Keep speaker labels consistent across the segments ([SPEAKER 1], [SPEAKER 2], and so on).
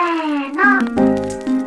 [SPEAKER 1] せーの。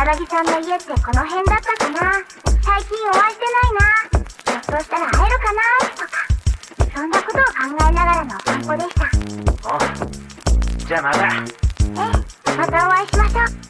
[SPEAKER 1] 荒木さんの家ってこの辺だったかな？最近お会いしてないな。ひょっとしたら会えるかな？とか。そんなことを考えながらのお散歩でした。
[SPEAKER 2] おじゃあまた。
[SPEAKER 1] ええまたお会いしましょう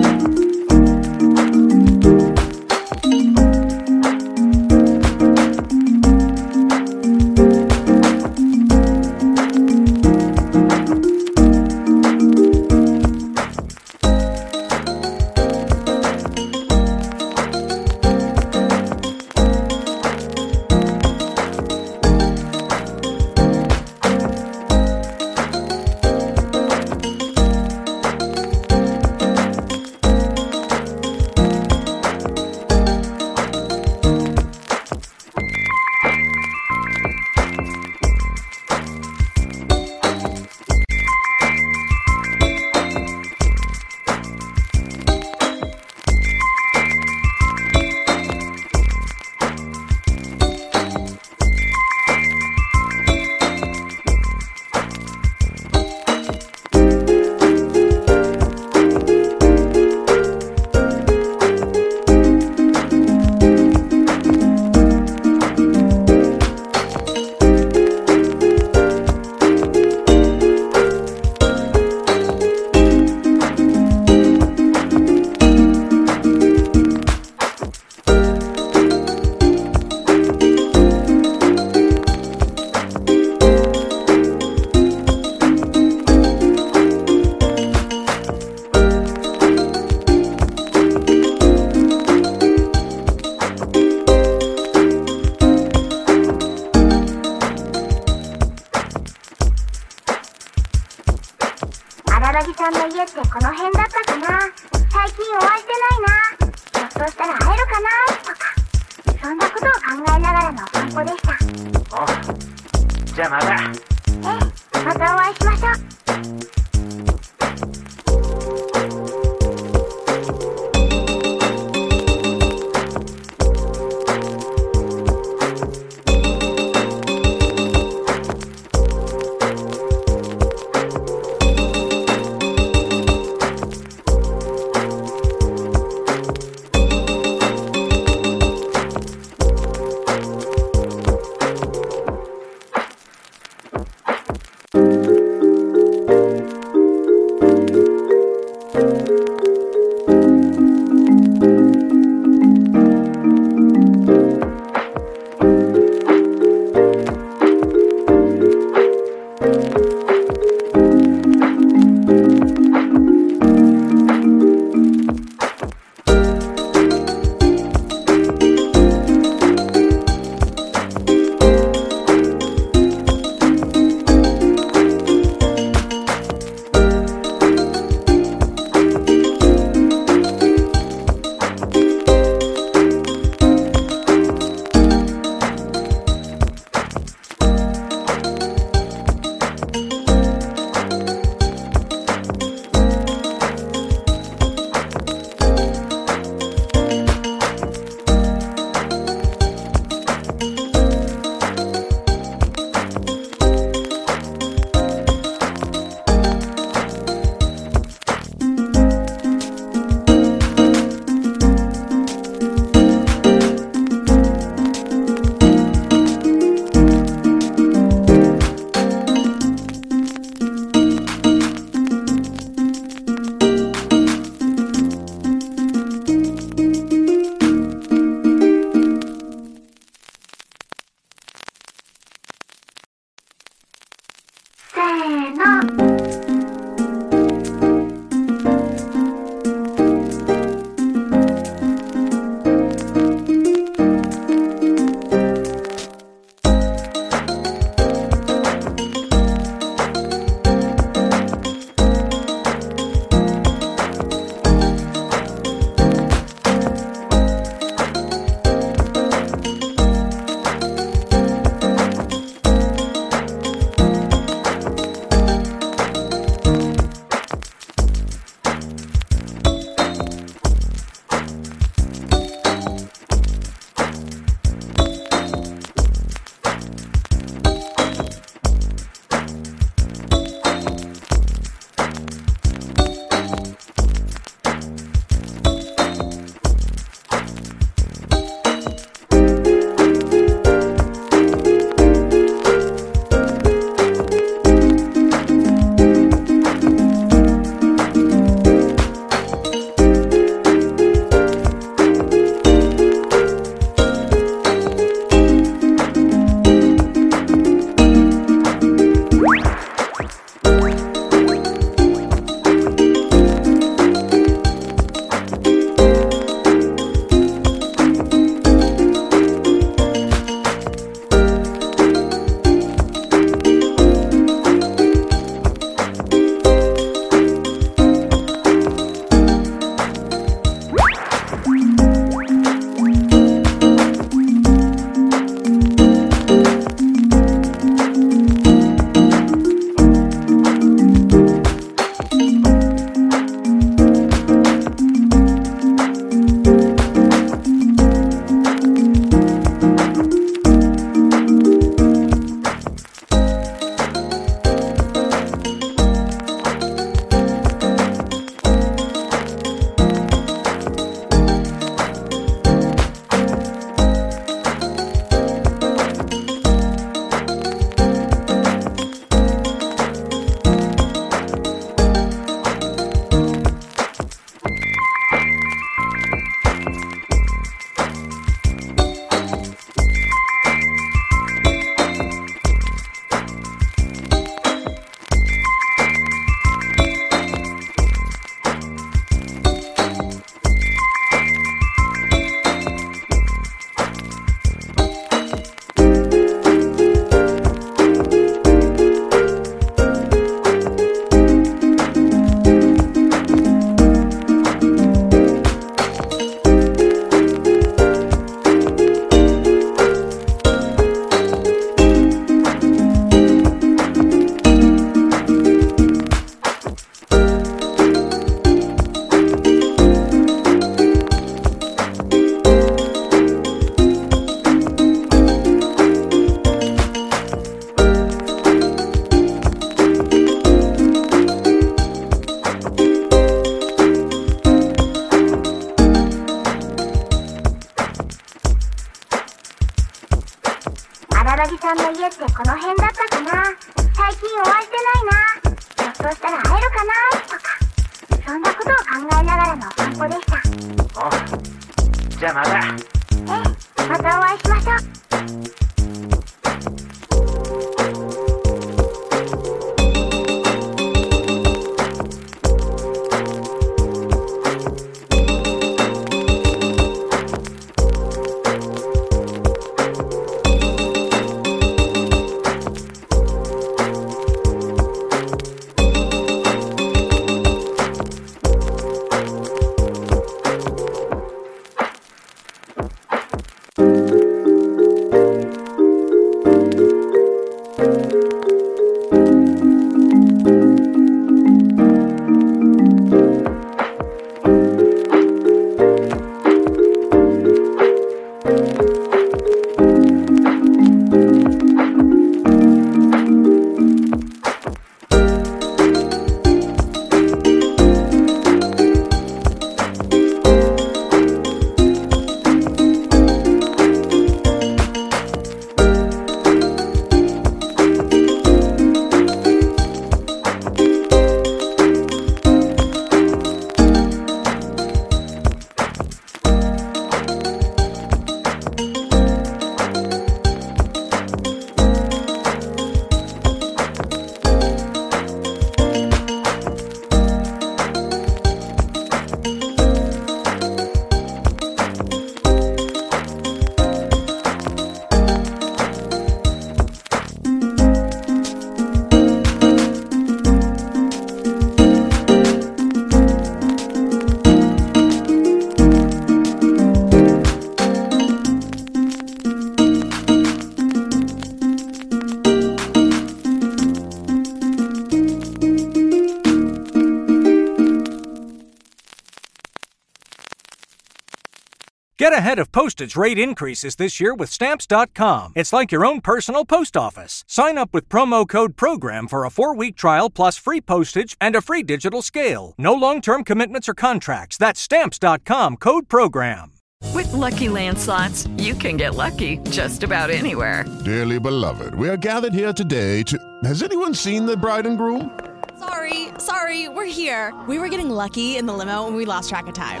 [SPEAKER 3] ahead of postage rate increases this year with Stamps.com. It's like your own personal post office. Sign up with promo code PROGRAM for a four week trial plus free postage and a free digital scale. No long term commitments or contracts. That's Stamps.com code PROGRAM.
[SPEAKER 4] With Lucky Land slots, you can get lucky just about anywhere.
[SPEAKER 5] Dearly beloved, we are gathered here today to. Has anyone seen the bride and groom?
[SPEAKER 6] Sorry, sorry, we're here. We were getting lucky in the limo and we lost track of time.